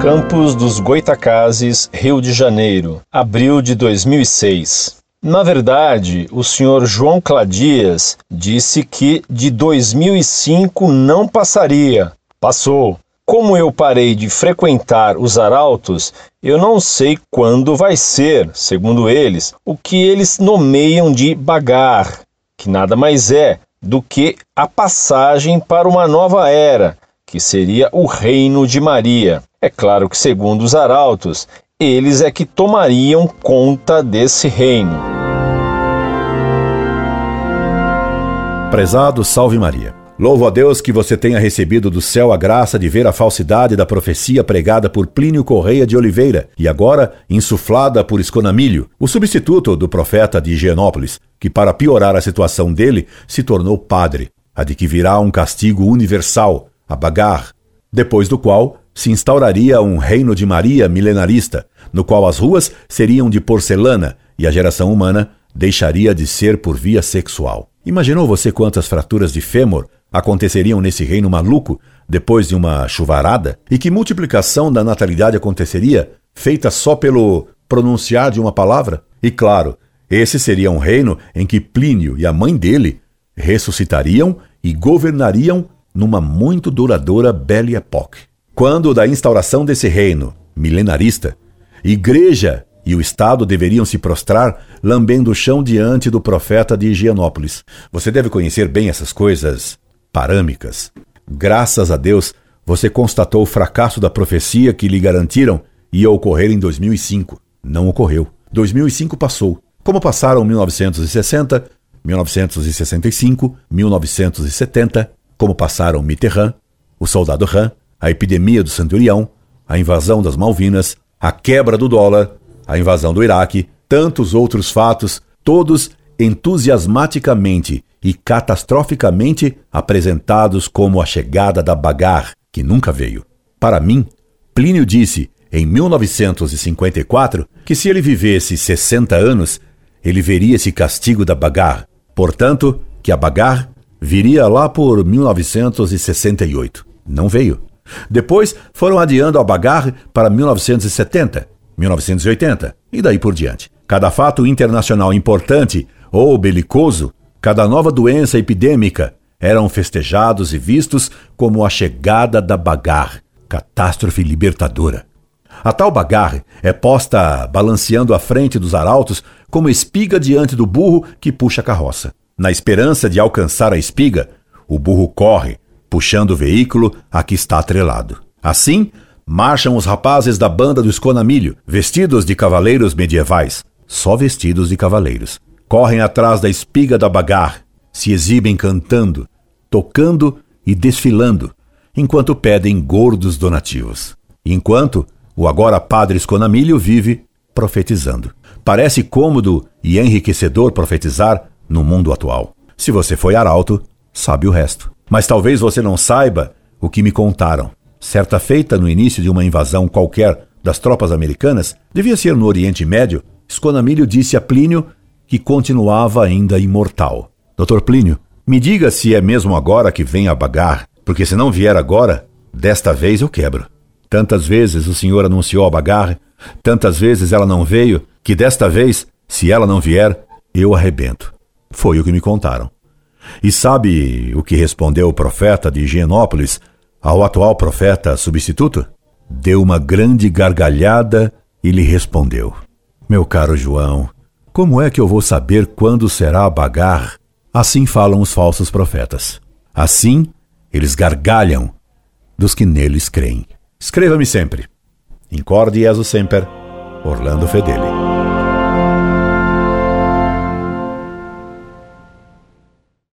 Campos dos Goitacazes, Rio de Janeiro, abril de 2006. Na verdade, o senhor João Cladias disse que de 2005 não passaria. Passou. Como eu parei de frequentar os arautos, eu não sei quando vai ser, segundo eles, o que eles nomeiam de bagar, que nada mais é do que a passagem para uma nova era, que seria o reino de Maria. É claro que, segundo os arautos, eles é que tomariam conta desse reino. Prezado Salve Maria. Louvo a Deus que você tenha recebido do céu a graça de ver a falsidade da profecia pregada por Plínio Correia de Oliveira e agora insuflada por Esconamilho, o substituto do profeta de Higienópolis, que para piorar a situação dele se tornou padre, a de que virá um castigo universal, a bagar, depois do qual se instauraria um reino de Maria milenarista, no qual as ruas seriam de porcelana e a geração humana deixaria de ser por via sexual. Imaginou você quantas fraturas de fêmur aconteceriam nesse reino maluco depois de uma chuvarada? E que multiplicação da natalidade aconteceria feita só pelo pronunciar de uma palavra? E claro, esse seria um reino em que Plínio e a mãe dele ressuscitariam e governariam numa muito duradoura Belle Époque. Quando da instauração desse reino milenarista, igreja e o Estado deveriam se prostrar lambendo o chão diante do profeta de Higienópolis. Você deve conhecer bem essas coisas parâmicas. Graças a Deus, você constatou o fracasso da profecia que lhe garantiram ia ocorrer em 2005. Não ocorreu. 2005 passou. Como passaram 1960, 1965, 1970, como passaram Mitterrand, o soldado Ram, a epidemia do Centurião, a invasão das Malvinas, a quebra do dólar, a invasão do Iraque, tantos outros fatos, todos entusiasmaticamente e catastroficamente apresentados como a chegada da Bagar, que nunca veio. Para mim, Plínio disse, em 1954, que se ele vivesse 60 anos, ele veria esse castigo da Bagar. Portanto, que a Bagar viria lá por 1968. Não veio. Depois foram adiando a Bagar para 1970, 1980 e daí por diante. Cada fato internacional importante ou belicoso Cada nova doença epidêmica eram festejados e vistos como a chegada da bagar, catástrofe libertadora. A tal bagar é posta balanceando à frente dos arautos como espiga diante do burro que puxa a carroça. Na esperança de alcançar a espiga, o burro corre, puxando o veículo a que está atrelado. Assim, marcham os rapazes da banda do Esconamilho, vestidos de cavaleiros medievais, só vestidos de cavaleiros correm atrás da espiga da bagar, se exibem cantando, tocando e desfilando, enquanto pedem gordos donativos. Enquanto o agora padre Esconamilho vive profetizando. Parece cômodo e enriquecedor profetizar no mundo atual. Se você foi arauto, sabe o resto. Mas talvez você não saiba o que me contaram. Certa feita, no início de uma invasão qualquer das tropas americanas, devia ser no Oriente Médio, Esconamilho disse a Plínio que continuava ainda imortal. Dr. Plínio, me diga se é mesmo agora que vem a bagar, porque se não vier agora, desta vez eu quebro. Tantas vezes o senhor anunciou a bagar, tantas vezes ela não veio, que desta vez, se ela não vier, eu arrebento. Foi o que me contaram. E sabe o que respondeu o profeta de Higienópolis ao atual profeta substituto? Deu uma grande gargalhada e lhe respondeu: Meu caro João, como é que eu vou saber quando será bagar? Assim falam os falsos profetas. Assim, eles gargalham dos que neles creem. Escreva-me sempre. Incorde Jesus Semper, Orlando Fedeli.